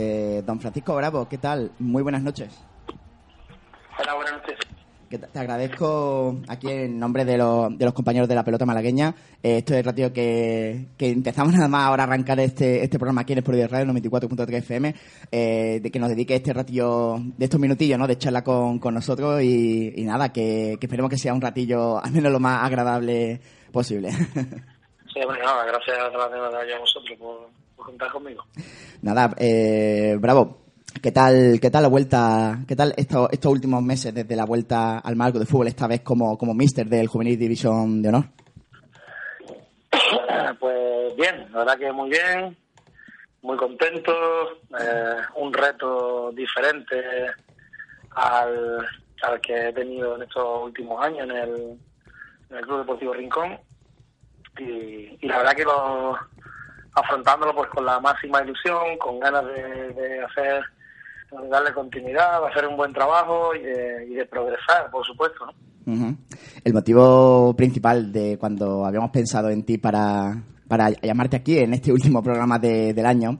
Eh, don Francisco Bravo, ¿qué tal? Muy buenas noches. Hola, buenas noches. Te agradezco aquí en nombre de, los- de los compañeros de la pelota malagueña. Eh, esto es el ratio que, que empezamos nada más ahora a arrancar este, este programa aquí en Sport Radio 94.3 FM, eh, de que nos dedique este ratio de estos minutillos, ¿no? De charla con, con nosotros y, y nada, que, que esperemos que sea un ratillo al menos lo más agradable posible. Sí, bueno, nada, gracias a la de a vosotros por, por contar conmigo. Nada, eh, bravo. ¿Qué tal, qué tal la vuelta, qué tal estos, estos últimos meses desde la vuelta al marco de fútbol, esta vez como, como mister del Juvenil División de Honor? pues bien, la verdad que muy bien, muy contento, eh, un reto diferente al, al que he tenido en estos últimos años en el, en el Club Deportivo Rincón y, y la verdad que lo afrontándolo pues con la máxima ilusión, con ganas de, hacer darle continuidad, de hacer un buen trabajo y de, y de progresar, por supuesto. ¿no? El motivo principal de cuando habíamos pensado en ti para, para llamarte aquí en este último programa de- del año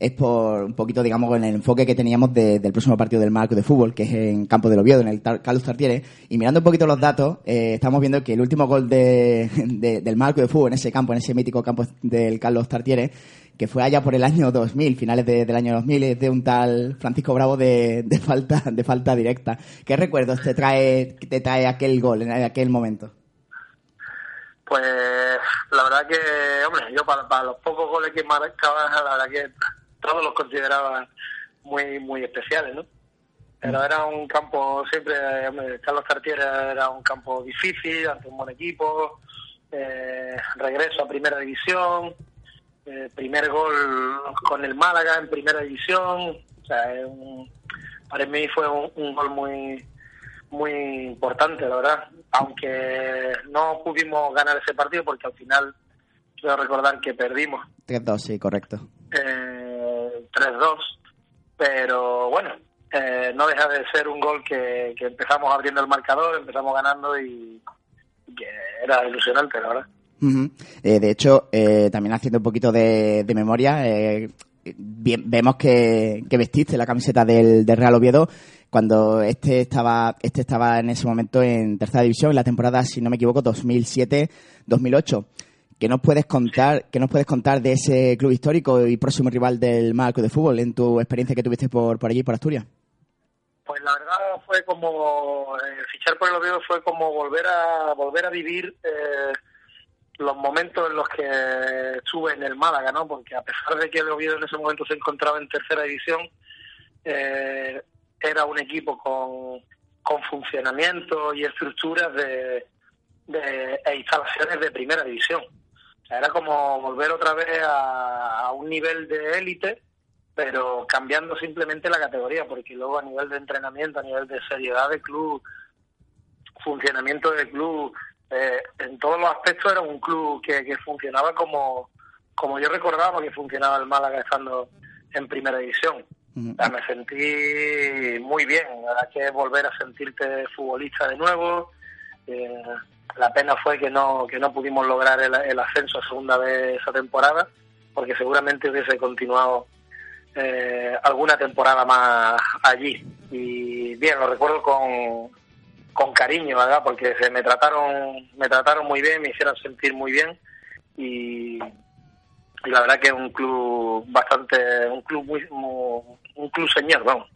es por un poquito, digamos, con el enfoque que teníamos de- del próximo partido del marco de fútbol, que es en Campo del Oviedo, en el Carlos Tartiere. Y mirando un poquito los datos, eh, estamos viendo que el último gol de, de- del marco de fútbol en ese campo, en ese mítico campo del Carlos Tartiere, que fue allá por el año 2000, finales de- del año 2000, es de un tal Francisco Bravo de, de falta de falta directa. ¿Qué recuerdos te trae te trae aquel gol en aquel momento? Pues la verdad que, hombre, yo para, para los pocos goles que marcaba, la verdad que todos los consideraba muy muy especiales, ¿no? Pero era un campo siempre, hombre, Carlos Cartier era un campo difícil, ante un buen equipo, eh, regreso a primera división, eh, primer gol con el Málaga en primera división, o sea, un- para mí fue un gol muy muy importante, la verdad. Aunque no pudimos ganar ese partido porque al final quiero recordar que perdimos 3-2, sí, correcto. eh, 3-2, pero bueno, eh, no deja de ser un gol que, que empezamos abriendo el marcador, empezamos ganando y, y que era ilusionante, la verdad. Eh, de hecho, eh, también haciendo un poquito de, de memoria, eh, bien- vemos que, que vestiste la camiseta del, del Real Oviedo cuando este estaba, este estaba en ese momento en tercera división, en la temporada, si no me equivoco, 2007-2008. ¿Qué nos puedes contar, qué nos puedes contar de ese club histórico y próximo rival del marco de fútbol en tu experiencia que tuviste por, por allí, por Asturias? Pues la verdad fue como eh, fichar por el Oviedo fue como volver a volver a vivir eh, los momentos en los que estuve en el Málaga, ¿no? Porque a pesar de que el Oviedo en ese momento se encontraba en tercera división, eh, era un equipo con, con funcionamiento y estructuras de, de e instalaciones de primera división. O sea, era como volver otra vez a, un nivel de élite pero cambiando simplemente la categoría, porque luego a nivel de entrenamiento, a nivel de seriedad del club, funcionamiento del club, eh, en todos los aspectos era un club que, que funcionaba como, como yo recordaba que funcionaba el Málaga estando en primera división. Me sentí muy bien, la verdad que volver a sentirte futbolista de nuevo. Eh, la pena fue que no que no pudimos lograr el, el ascenso a segunda vez esa temporada, porque seguramente hubiese continuado eh, alguna temporada más allí. Y bien, lo recuerdo con, con cariño, ¿verdad? Porque se me trataron me trataron muy bien, me hicieron sentir muy bien y, y la verdad que es un club bastante un club muy- un club señor, vamos.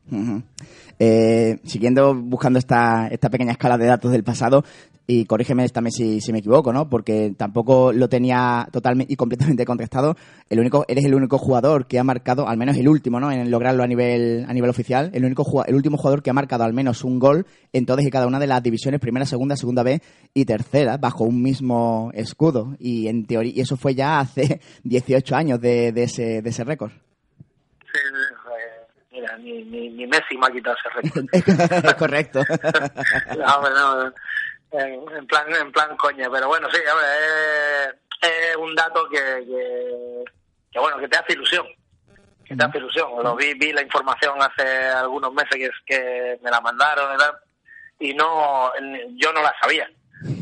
Eh, siguiendo buscando esta, esta pequeña escala de datos del pasado, y corrígeme también si, si me equivoco, ¿no? Porque tampoco lo tenía totalmente y completamente contrastado. El único, eres el único jugador que ha marcado, al menos el último, ¿no? En lograrlo a nivel, a nivel oficial, el único el último jugador que ha marcado al menos un gol en todas y cada una de las divisiones, primera, segunda, segunda B y tercera, bajo un mismo escudo. Y en teoría, y eso fue ya hace 18 años de, de ese, de ese récord. Mira, ni, ni, ni Messi me ha quitado ese récord. es correcto. no, no, en, plan, en plan coña, pero bueno, sí, es, es un dato que, que, que, bueno, que te hace ilusión. Que te hace ilusión. Lo vi, vi la información hace algunos meses que, que me la mandaron y tal, y no, yo no la sabía.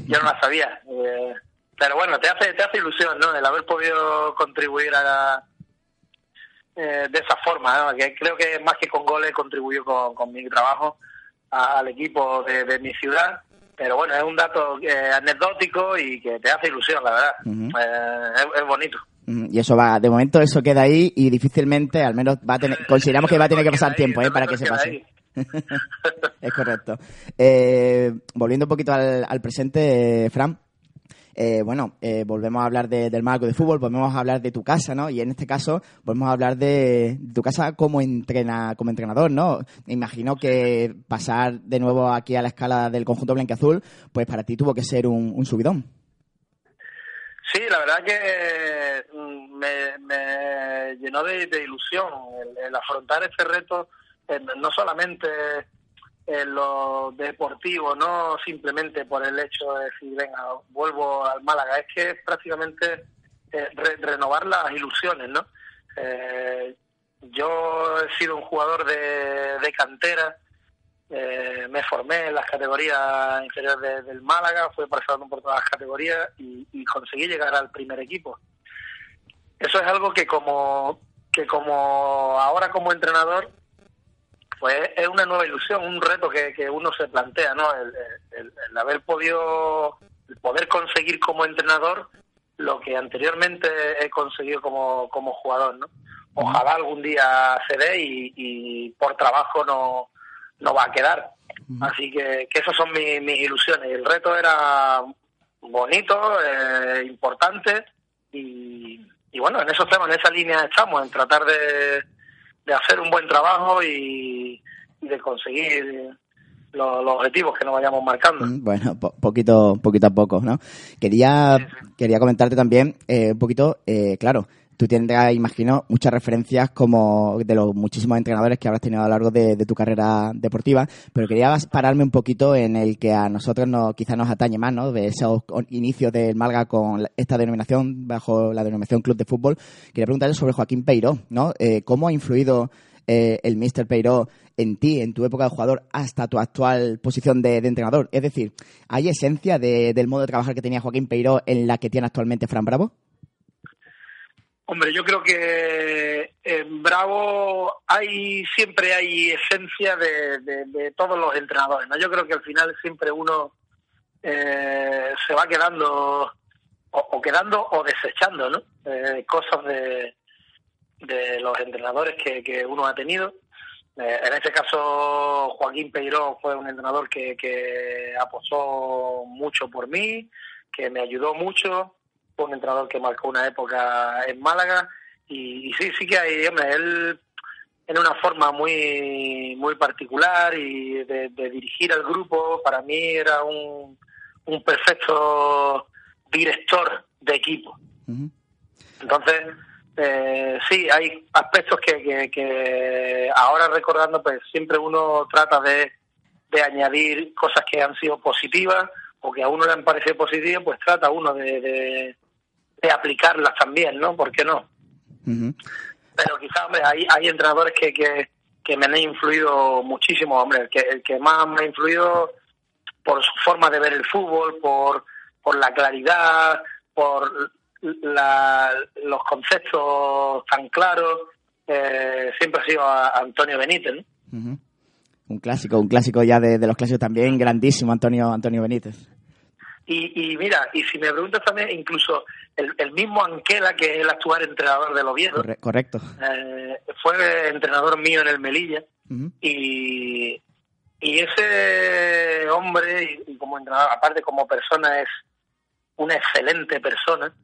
Yo no la sabía. Eh, pero bueno, te hace, te hace ilusión, ¿no? El haber podido contribuir a la, eh, de esa forma, ¿no? que creo que más que con goles contribuyó con, con mi trabajo al equipo de, de, mi ciudad. Pero bueno, es un dato eh, anecdótico y que te hace ilusión, la verdad. eh, es, es, bonito. Y eso va, de momento eso queda ahí y difícilmente, al menos va a tener, consideramos que va a tener que pasar tiempo ¿eh? para que se pase. es correcto. Eh, volviendo un poquito al, al presente, Fran, eh, bueno, eh, volvemos a hablar de, del marco de fútbol, volvemos a hablar de tu casa, ¿no? Y en este caso, volvemos a hablar de, tu casa como entrena, como entrenador, ¿no? Me imagino que pasar de nuevo aquí a la escala del conjunto blanqueazul, pues para ti tuvo que ser un, subidón. Sí, la verdad que me, me llenó de, ilusión el, afrontar este reto, no solamente en lo deportivo, no simplemente por el hecho de decir, venga, vuelvo al Málaga, es que prácticamente eh, re renovar las ilusiones, ¿no? Eh, yo he sido un jugador de, de cantera, eh, me formé en las categorías inferiores de, del Málaga, fui pasando por todas las categorías y, y, conseguí llegar al primer equipo. Eso es algo que como que como ahora como entrenador pues es una nueva ilusión, un reto que, que uno se plantea, ¿no? El, el, el, haber podido, el poder conseguir como entrenador lo que anteriormente he conseguido como, como jugador, ¿no? Ojalá algún día se dé y, y por trabajo no, no va a quedar. Así que, que esas son mis, mis ilusiones. El reto era bonito, eh, importante y, y bueno, en esos temas, en esa línea estamos, en tratar de, de hacer un buen trabajo y, y de conseguir los, los, objetivos que nos vayamos marcando. Bueno, po poquito, poquito a poco, ¿no? Quería, sí, sí. quería comentarte también eh, un poquito, eh, claro, tú tendrás, imagino, muchas referencias como de los muchísimos entrenadores que habrás tenido a lo largo de, tu carrera deportiva, pero quería pararme un poquito en el que a nosotros no, quizás nos atañe más, ¿no? De esos inicios del Malga con esta denominación, bajo la denominación Club de Fútbol. Quería preguntarle sobre Joaquín Peiró, ¿no? Eh, ¿Cómo ha influido eh, el Mister Peiró en ti, en tu época de jugador, hasta tu actual posición de, de entrenador? Es decir, ¿hay esencia de, del modo de trabajar que tenía Joaquín Peiró en la que tiene actualmente Fran Bravo? Hombre, yo creo que en Bravo hay siempre hay esencia de, de, todos los entrenadores. ¿no? Yo creo que al final siempre uno eh, se va quedando o, quedando o desechando, ¿no? Eh, cosas de, de los entrenadores que, que uno ha tenido. Eh, en este caso, Joaquín Peiró fue un entrenador que, que apostó mucho por mí, que me ayudó mucho un entrenador que marcó una época en Málaga y, y sí, sí que hay, hombre, él en una forma muy muy particular y de, de, dirigir al grupo, para mí era un, un perfecto director de equipo. Uh -huh. Entonces, eh, sí, hay aspectos que, que, que, ahora recordando, pues siempre uno trata de, de añadir cosas que han sido positivas o que a uno le han parecido positivas, pues trata uno de, de, de aplicarlas también, ¿no? ¿Por qué no? Uh -huh. Pero quizás, hombre, hay, hay entrenadores que, que, que, me han influido muchísimo, hombre. El que, el que más me ha influido por su forma de ver el fútbol, por, por la claridad, por la, los conceptos tan claros, eh, siempre ha sido a, a Antonio Benítez, ¿no? Uh -huh. Un clásico, un clásico ya de, de los clásicos también, grandísimo Antonio, Antonio Benítez. Y, y, mira, y si me preguntas también, incluso el, el, mismo Anquela, que es el actual entrenador del Oviedo, Corre correcto, eh, fue entrenador mío en el Melilla, uh -huh. y, y ese hombre, y como entrenador, aparte como persona, es una excelente persona,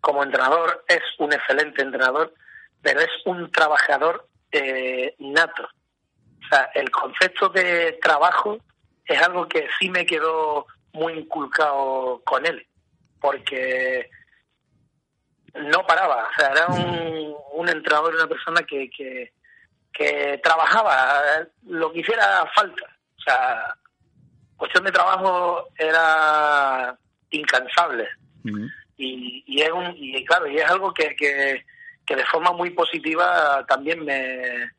como entrenador es un excelente entrenador, pero es un trabajador eh, nato. O sea, el concepto de trabajo es algo que sí me quedó muy inculcado con él, porque no paraba, o sea, era un, un entrenador, una persona que, que, que trabajaba lo que hiciera falta. O sea, cuestión de trabajo era incansable. y, y, es un, y claro, y es algo que, que, que de forma muy positiva también me,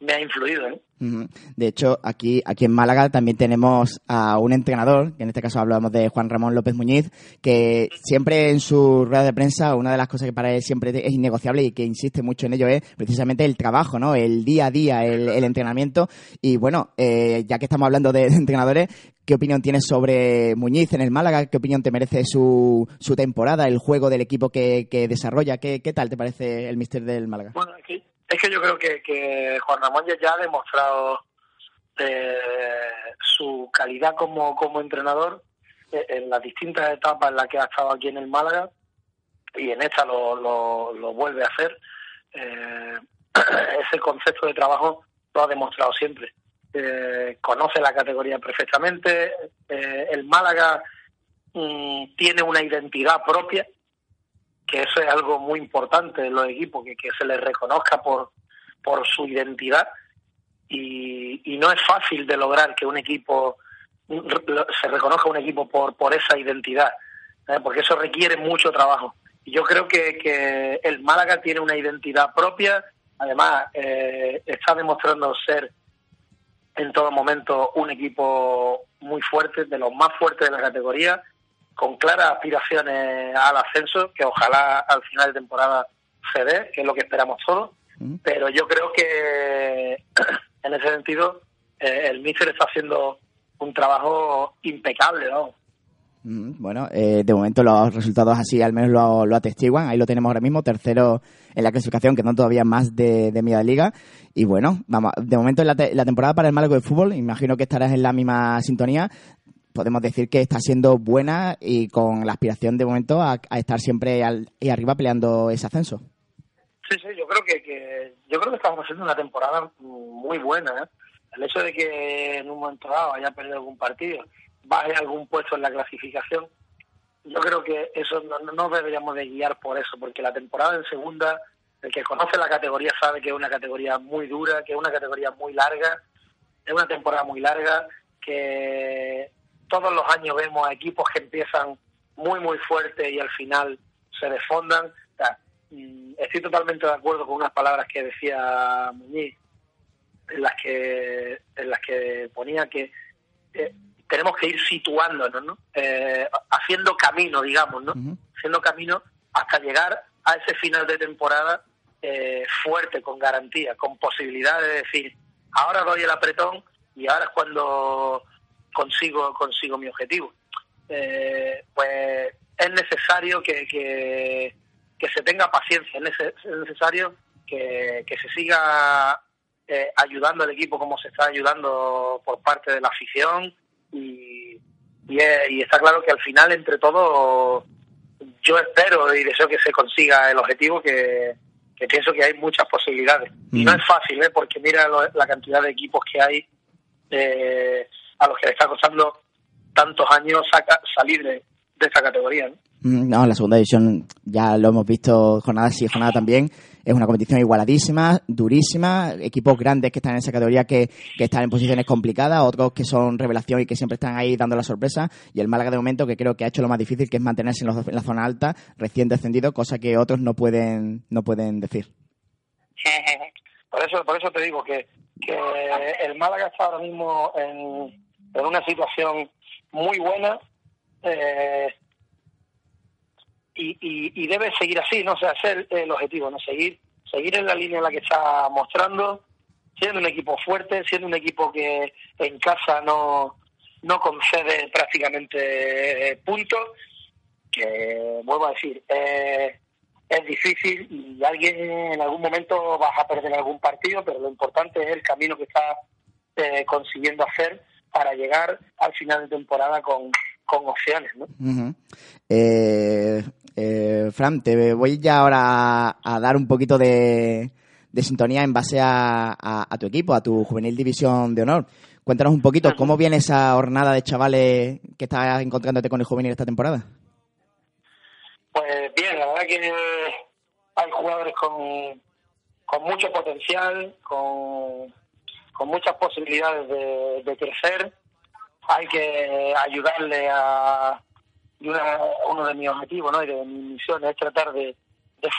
me ha influido. ¿eh? De hecho, aquí, aquí en Málaga también tenemos a un entrenador, que en este caso hablamos de Juan Ramón López Muñiz, que siempre en su rueda de prensa, una de las cosas que para él siempre es innegociable y que insiste mucho en ello es precisamente el trabajo, ¿no? El día a día, el, entrenamiento. Y bueno, eh, ya que estamos hablando de, entrenadores, ¿qué opinión tienes sobre Muñiz en el Málaga? ¿Qué opinión te merece su, su temporada, el juego del equipo que, que desarrolla? ¿Qué, ¿Qué tal te parece el mister del Málaga? Bueno, aquí es que yo creo que, que Juan Ramón ya ha demostrado eh, su calidad como, entrenador eh, en las distintas etapas en las que ha estado aquí en el Málaga y en esta lo, vuelve a hacer. Eh, ese concepto de trabajo lo ha demostrado siempre. conoce la categoría perfectamente. el Málaga mm, tiene una identidad propia que eso es algo muy importante en los equipos, que, que se les reconozca por, por su identidad y, y no es fácil de lograr que un equipo se reconozca un equipo por, por esa identidad, ¿eh? porque eso requiere mucho trabajo. Y yo creo que, que el Málaga tiene una identidad propia, además eh, está demostrando ser en todo momento un equipo muy fuerte, de los más fuertes de la categoría, con claras aspiraciones al ascenso, que ojalá al final de temporada se dé, que es lo que esperamos todos. Pero yo creo que en ese sentido eh, el míster está haciendo un trabajo impecable, ¿no? Bueno, eh, de momento los resultados así al menos lo, atestiguan. Ahí lo tenemos ahora mismo, tercero en la clasificación, que no todavía más de, de media liga. Y bueno, vamos, de momento en la, la, temporada para el Málaga de fútbol, imagino que estarás en la misma sintonía podemos decir que está siendo buena y con la aspiración de momento a, estar siempre al, y arriba peleando ese ascenso. Sí, sí, yo creo que, yo creo que estamos haciendo una temporada muy buena. ¿eh? El hecho de que en un momento dado haya perdido algún partido, baje algún puesto en la clasificación, yo creo que eso no, no deberíamos de guiar por eso, porque la temporada en segunda, el que conoce la categoría sabe que es una categoría muy dura, que es una categoría muy larga, es una temporada muy larga, que todos los años vemos equipos que empiezan muy, muy fuerte y al final se desfondan. Mm, estoy totalmente de acuerdo con unas palabras que decía Muñiz, en las que, en las que ponía que eh, tenemos que ir situándonos, ¿no? Eh, haciendo camino, digamos, ¿no? Haciendo camino hasta llegar a ese final de temporada eh, fuerte, con garantía, con posibilidad de decir, ahora doy el apretón y ahora es cuando consigo, consigo mi objetivo. Eh, pues es necesario que, que, se tenga paciencia, es necesario que, se siga eh, ayudando al equipo como se está ayudando por parte de la afición y, y, está claro que al final entre todos yo espero y deseo que se consiga el objetivo que, pienso que hay muchas posibilidades. Y no mm. es fácil, ¿eh? porque mira la cantidad de equipos que hay eh, a los que le está costando tantos años salir de, esa categoría. Mm, ¿no? la segunda división ya lo hemos visto jornada sí, jornada también. Es una competición igualadísima, durísima, equipos grandes que están en esa categoría que, están en posiciones complicadas, otros que son revelación y que siempre están ahí dando la sorpresa, y el Málaga de momento que creo que ha hecho lo más difícil, que es mantenerse en, la zona alta, recién descendido, cosa que otros no pueden, no pueden decir. Por eso, por eso te digo que, que el Málaga está ahora mismo en, en una situación muy buena eh, y, y, debe seguir así, no o sea, ser el objetivo, no seguir seguir en la línea en la que está mostrando, siendo un equipo fuerte, siendo un equipo que en casa no, no concede prácticamente puntos, que vuelvo a decir, eh, es difícil y alguien en algún momento vas a perder algún partido, pero lo importante es el camino que está eh, consiguiendo hacer para llegar al final de temporada con, con opciones. ¿no? Eh, eh, Fran, te voy ya ahora a, dar un poquito de, de sintonía en base a, a, tu equipo, a tu juvenil división de honor. Cuéntanos un poquito cómo viene esa jornada de chavales que estás encontrándote con el juvenil esta temporada. Pues bien, la verdad que hay jugadores con, con mucho potencial, con, con muchas posibilidades de, crecer. Hay que ayudarle a, uno de mis objetivos ¿no? y de mis misiones es tratar de,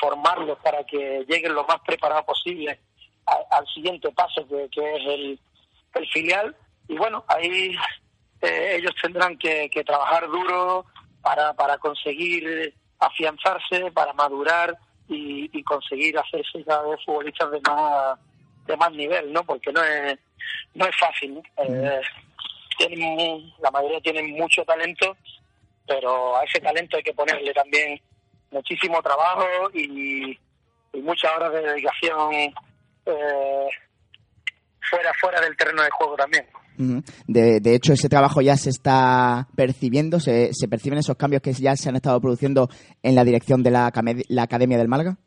formarlos para que lleguen lo más preparados posible al siguiente paso que, que es el, el, filial y bueno ahí eh, ellos tendrán que, que, trabajar duro para, para conseguir afianzarse para madurar y, y conseguir hacerse cada vez futbolistas de más de más nivel no porque no es no es fácil eh, tienen, la mayoría tienen mucho talento pero a ese talento hay que ponerle también muchísimo trabajo y, muchas horas de dedicación eh, fuera fuera del terreno de juego también. De, de, hecho, ese trabajo ya se está percibiendo, se, se perciben esos cambios que ya se han estado produciendo en la dirección de la, la Academia del Málaga.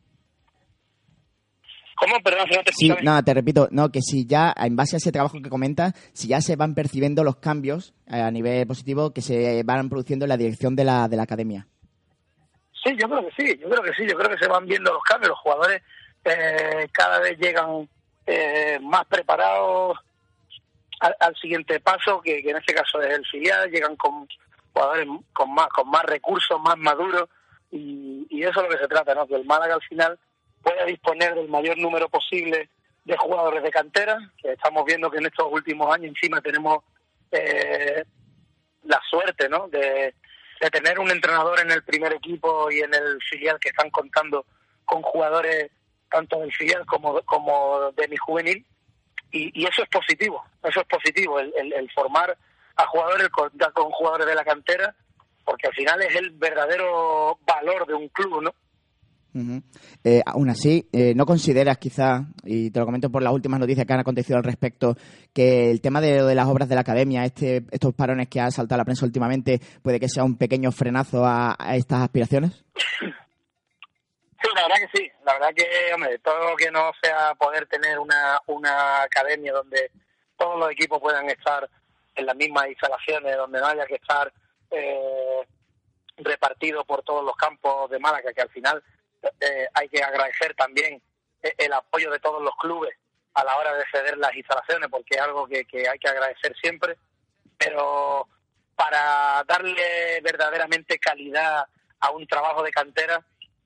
¿Cómo? Perdón, no te Sí, no, te repito, no, que si ya, en base a ese trabajo que comentas, si ya se van percibiendo los cambios eh, a nivel positivo que se van produciendo en la dirección de la, de la academia. Sí, yo creo que sí, yo creo que sí, yo creo que se van viendo los cambios, los jugadores eh, cada vez llegan eh, más preparados al, siguiente paso, que, en este caso es el filial, llegan con jugadores con más, con más recursos, más maduros, y, y eso es lo que se trata, ¿no? Que el Málaga al final disponer del mayor número posible de jugadores de cantera, que estamos viendo que en estos últimos años encima tenemos eh, la suerte ¿no? de, tener un entrenador en el primer equipo y en el filial que están contando con jugadores tanto del filial como, como de mi juvenil, y, eso es positivo, eso es positivo, el, el, formar a jugadores con, con jugadores de la cantera, porque al final es el verdadero valor de un club, ¿no? Eh, aún así, eh, ¿no consideras quizá, y te lo comento por las últimas noticias que han acontecido al respecto, que el tema de, de las obras de la academia, este, estos parones que ha saltado la prensa últimamente, puede que sea un pequeño frenazo a, estas aspiraciones? Sí, la verdad que sí. La verdad que, hombre, todo lo que no sea poder tener una, una academia donde todos los equipos puedan estar en las mismas instalaciones, donde no haya que estar eh, repartido por todos los campos de Málaga, que al final eh, hay que agradecer también eh, el apoyo de todos los clubes a la hora de ceder las instalaciones, porque es algo que, hay que agradecer siempre, pero para darle verdaderamente calidad a un trabajo de cantera,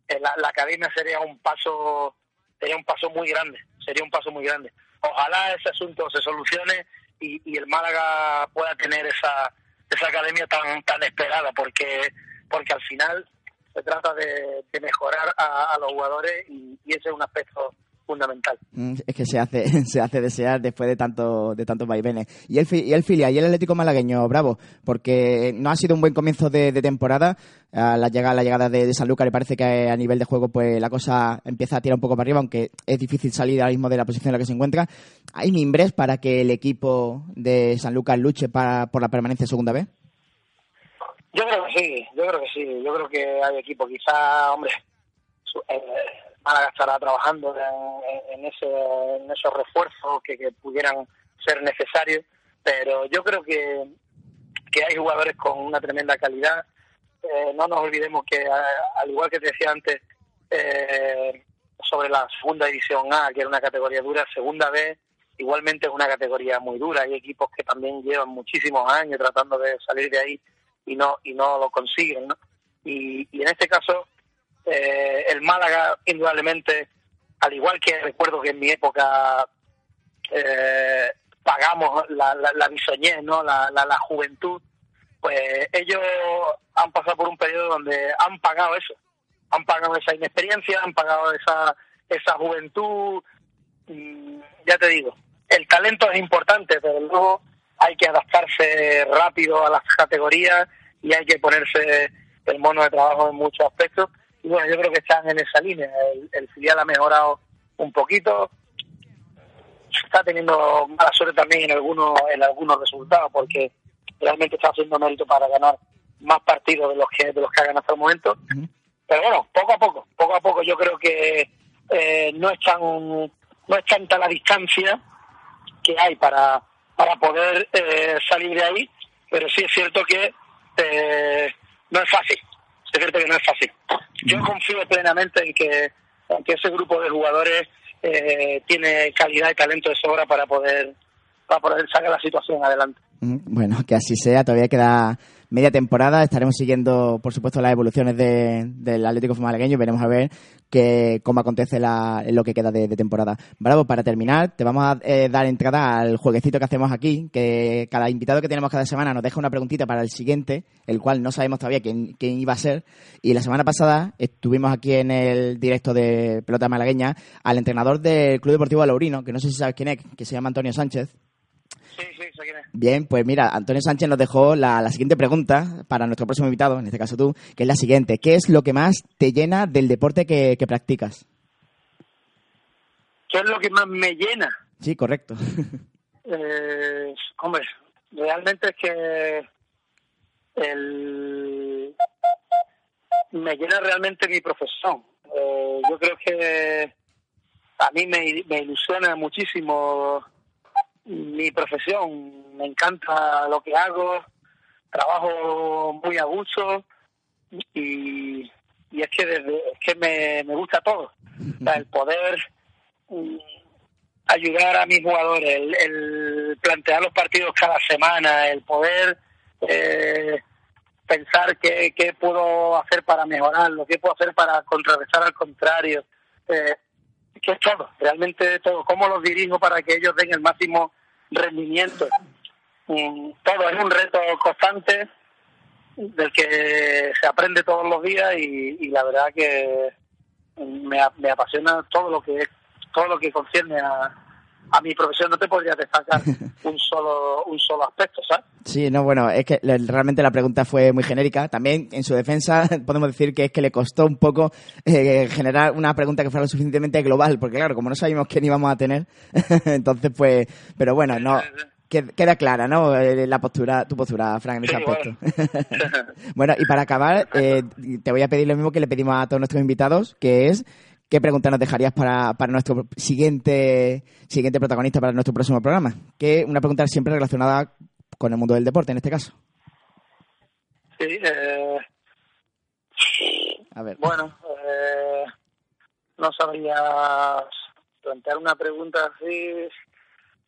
eh, la, academia sería un paso sería un paso muy grande, sería un paso muy grande. Ojalá ese asunto se solucione y, y el Málaga pueda tener esa esa academia tan tan esperada, porque porque al final se trata de, mejorar a, los jugadores y, ese es un aspecto fundamental. Mm, es que se hace se hace desear después de tanto de tantos vaivenes. Y el, y el filial y el Atlético Malagueño, bravo, porque no ha sido un buen comienzo de, temporada. A la llegada, la llegada de, San Lucas, y parece que a nivel de juego pues la cosa empieza a tirar un poco para arriba, aunque es difícil salir ahora mismo de la posición en la que se encuentra. ¿Hay mimbres para que el equipo de San Lucas luche para, por la permanencia segunda vez? Yo creo que sí, yo creo que sí. Yo creo que hay equipo, quizá, hombre, eh, Málaga estará trabajando en, ese, en esos refuerzos que, pudieran ser necesarios, pero yo creo que, que hay jugadores con una tremenda calidad. Eh, no nos olvidemos que, al igual que te decía antes, eh, sobre la segunda división A, que era una categoría dura, segunda B igualmente es una categoría muy dura. Hay equipos que también llevan muchísimos años tratando de salir de ahí y no y no lo consiguen ¿no? y, y en este caso eh, el Málaga indudablemente al igual que recuerdo que en mi época eh, pagamos la, la, la bisoñez no la, la, la juventud pues ellos han pasado por un periodo donde han pagado eso. Han pagado esa inexperiencia han pagado esa esa juventud. Ya te digo el talento es importante pero luego hay que adaptarse rápido a las categorías y hay que ponerse el mono de trabajo en muchos aspectos. Y bueno, yo creo que están en esa línea. El, filial ha mejorado un poquito. Está teniendo mala suerte también en algunos, en algunos resultados porque realmente está haciendo mérito para ganar más partidos de los que de los que ha ganado hasta el momento. Pero bueno, poco a poco, poco a poco yo creo que eh, no es tan no es tanta la distancia que hay para para poder eh, salir de ahí, pero sí es cierto que eh, no es fácil. Es cierto que no es fácil. Yo confío plenamente en que, ese grupo de jugadores eh, tiene calidad y talento de sobra para poder para poder sacar la situación adelante. Bueno, que así sea, todavía queda media temporada. Estaremos siguiendo, por supuesto, las evoluciones del Atlético Malagueño y veremos a ver que, cómo acontece la, lo que queda de, temporada. Bravo, para terminar, te vamos a eh, dar entrada al jueguecito que hacemos aquí, que cada invitado que tenemos cada semana nos deja una preguntita para el siguiente, el cual no sabemos todavía quién, iba a ser. Y la semana pasada estuvimos aquí en el directo de Pelota Malagueña al entrenador del Club Deportivo Alaurino, que no sé si sabes quién es, que se llama Antonio Sánchez. Sí, sí, quién es. Bien, pues mira, Antonio Sánchez nos dejó la, siguiente pregunta para nuestro próximo invitado, en este caso tú, que es la siguiente. ¿Qué es lo que más te llena del deporte que, practicas? ¿Qué es lo que más me llena? Sí, correcto. Eh, hombre, realmente es que el... me llena realmente mi profesión. Eh, yo creo que a mí me, me ilusiona muchísimo mi profesión, me encanta lo que hago, trabajo muy a gusto y, es que desde, es que me, me gusta todo. el poder mm, ayudar a mis jugadores, el, plantear los partidos cada semana, el poder eh, pensar qué, qué puedo hacer para mejorarlo, qué puedo hacer para contrarrestar al contrario. Eh, que es todo, realmente todo, cómo los dirijo para que ellos den el máximo rendimiento. todo es un reto constante del que se aprende todos los días y, la verdad que me, me, apasiona todo lo que todo lo que concierne a, a mi profesión no te podría destacar un solo un solo aspecto, ¿sabes? Sí, no, bueno, es que realmente la pregunta fue muy genérica. También en su defensa podemos decir que es que le costó un poco eh, generar una pregunta que fuera lo suficientemente global, porque claro, como no sabíamos quién íbamos a tener, entonces pues, pero bueno, no queda clara, ¿no? Eh, la postura, tu postura, Frank, en ese aspecto. Bueno. y para acabar, eh, te voy a pedir lo mismo que le pedimos a todos nuestros invitados, que es ¿qué pregunta nos dejarías para, para nuestro siguiente, siguiente protagonista para nuestro próximo programa? Que una pregunta siempre relacionada con el mundo del deporte, en este caso. Sí, eh, a ver. Bueno, eh, no sabría plantear una pregunta así.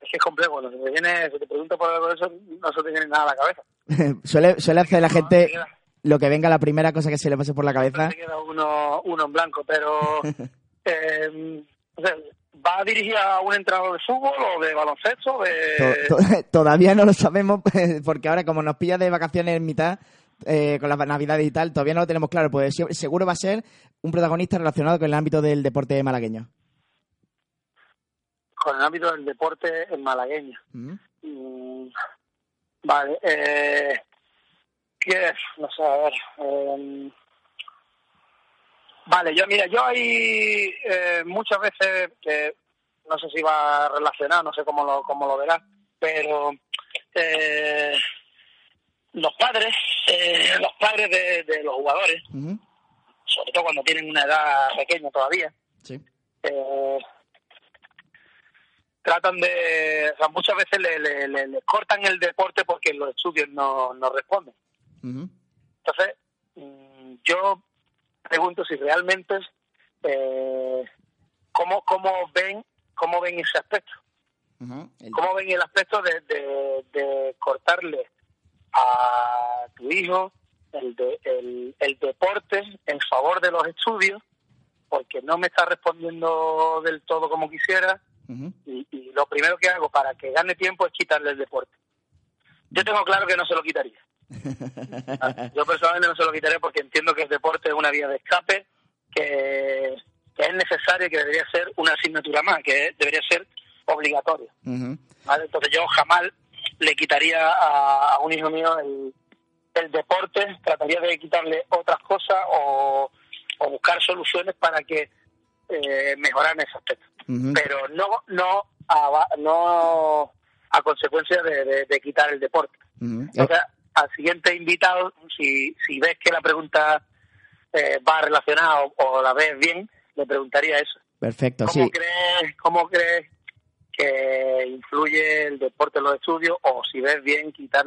Es que es complejo. Cuando se te, viene, se te pregunta por algo de eso, no se te viene nada a la cabeza. suele, suele hacer la gente lo que venga la primera cosa que se le pase por la cabeza. Se queda uno, uno en blanco, pero eh, ¿va dirigida a un entrenador de fútbol o de baloncesto? todavía no lo sabemos porque ahora como nos pilla de vacaciones en mitad eh, con las navidades y tal, todavía no lo tenemos claro. Pues seguro va a ser un protagonista relacionado con el ámbito del deporte malagueño. Con el ámbito del deporte malagueño. Mm, vale. Eh, no sé, a ver. Em, vale, yo mira, yo hay eh, muchas veces que no sé si va relacionado, no sé cómo lo, cómo lo verás, pero eh, los padres, eh, los padres de, los jugadores, sobre todo cuando tienen una edad pequeña todavía, tratan de, o sea, muchas veces le, le, cortan el deporte porque los estudios no, no responden. Entonces, mm, yo pregunto si realmente eh, cómo, cómo ven cómo ven ese aspecto. ¿Cómo ven el aspecto de, de, cortarle a tu hijo el, de, el, deporte en favor de los estudios porque no me está respondiendo del todo como quisiera y, y, lo primero que hago para que gane tiempo es quitarle el deporte. Yo tengo claro que no se lo quitaría. Yo personalmente no se lo quitaré porque entiendo que el deporte es una vía de escape, que, es necesario y que debería ser una asignatura más, que debería ser obligatoria. Entonces yo jamás le quitaría a, un hijo mío el, deporte, trataría de quitarle otras cosas o, buscar soluciones para que eh, mejorar ese aspecto. Pero no, no, a, no a consecuencia de, quitar el deporte al siguiente invitado, si, si ves que la pregunta eh, va relacionada o, la ves bien, le preguntaría eso. Perfecto, ¿Cómo sí. Crees, ¿Cómo crees que influye el deporte en los estudios? O si ves bien quitar,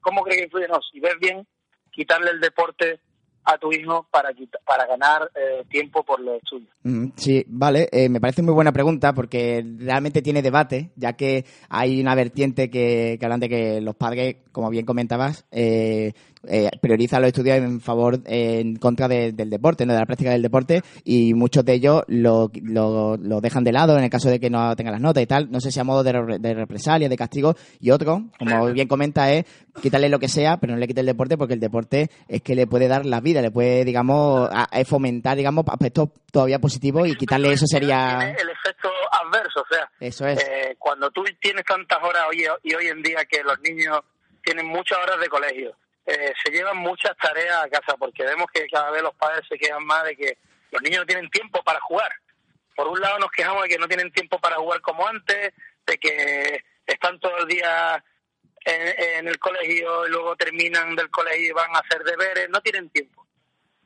¿cómo crees que influye? No, si ves bien quitarle el deporte a tu hijo para, para ganar eh, tiempo por lo estudios. Mm, sí, vale. Eh, me parece muy buena pregunta porque realmente tiene debate, ya que hay una vertiente que, que hablan de que los padres, como bien comentabas, eh, eh, prioriza los estudios en favor, en contra del deporte, ¿no? de la práctica del deporte, y muchos de ellos lo, lo, lo, dejan de lado en el caso de que no tengan las notas y tal, no sé si a modo de, de represalia, de castigo, y otro, como bien comenta, es quitarle lo que sea, pero no le quite el deporte porque el deporte es que le puede dar la vida, le puede, digamos, a, a fomentar, digamos, aspectos todavía positivos y quitarle eso sería... El efecto adverso, o sea, eso es. Eh, cuando tú tienes tantas horas hoy, y hoy en día que los niños tienen muchas horas de colegio, eh, se llevan muchas tareas a casa porque vemos que cada vez los padres se quejan más de que los niños no tienen tiempo para jugar. Por un lado nos quejamos de que no tienen tiempo para jugar como antes, de que están todo el día en, en el colegio y luego terminan del colegio y van a hacer deberes, no tienen tiempo.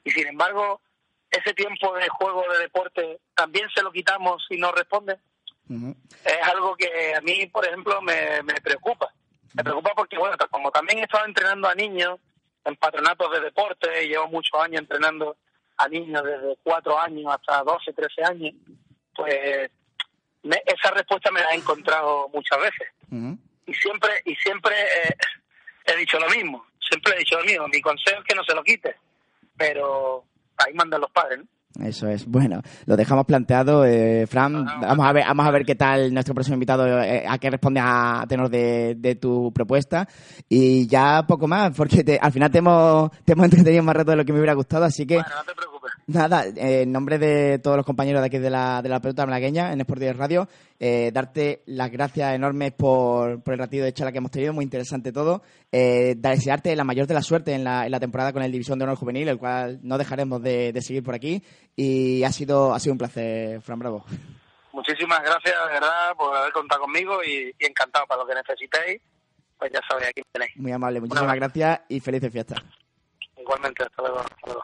Y sin embargo, ese tiempo de juego, de deporte, también se lo quitamos y no responden. Uh -huh. Es algo que a mí, por ejemplo, me, me preocupa. Me preocupa porque, bueno, como también he estado entrenando a niños en patronatos de deporte, llevo muchos años entrenando a niños desde cuatro años hasta 12, 13 años, pues me, esa respuesta me la he encontrado muchas veces. Uh -huh. Y siempre, y siempre eh, he dicho lo mismo, siempre he dicho lo mismo. Mi consejo es que no se lo quite, pero ahí mandan los padres, ¿no? Eso es. Bueno, lo dejamos planteado, eh, Fran. Vamos a ver, vamos a ver qué tal nuestro próximo invitado eh, a qué responde a tenor de, de, tu propuesta y ya poco más, porque te, al final te hemos, te hemos entretenido más rato de lo que me hubiera gustado, así que. Bueno, no te preocupes. Nada, eh, en nombre de todos los compañeros de aquí de la, de la pelota malagueña en Sport 10 Radio, eh, darte las gracias enormes por, por el ratito de charla que hemos tenido, muy interesante todo. Eh, desearte la mayor de la suerte en la, en la temporada con el División de Honor Juvenil, el cual no dejaremos de, de seguir por aquí. Y ha sido, ha sido un placer, Fran Bravo. Muchísimas gracias, de verdad, por haber contado conmigo y, y encantado para lo que necesitéis. Pues ya sabéis, aquí tenéis. Muy amable, muchísimas gracias y felices fiestas. Igualmente, hasta luego. Hasta luego.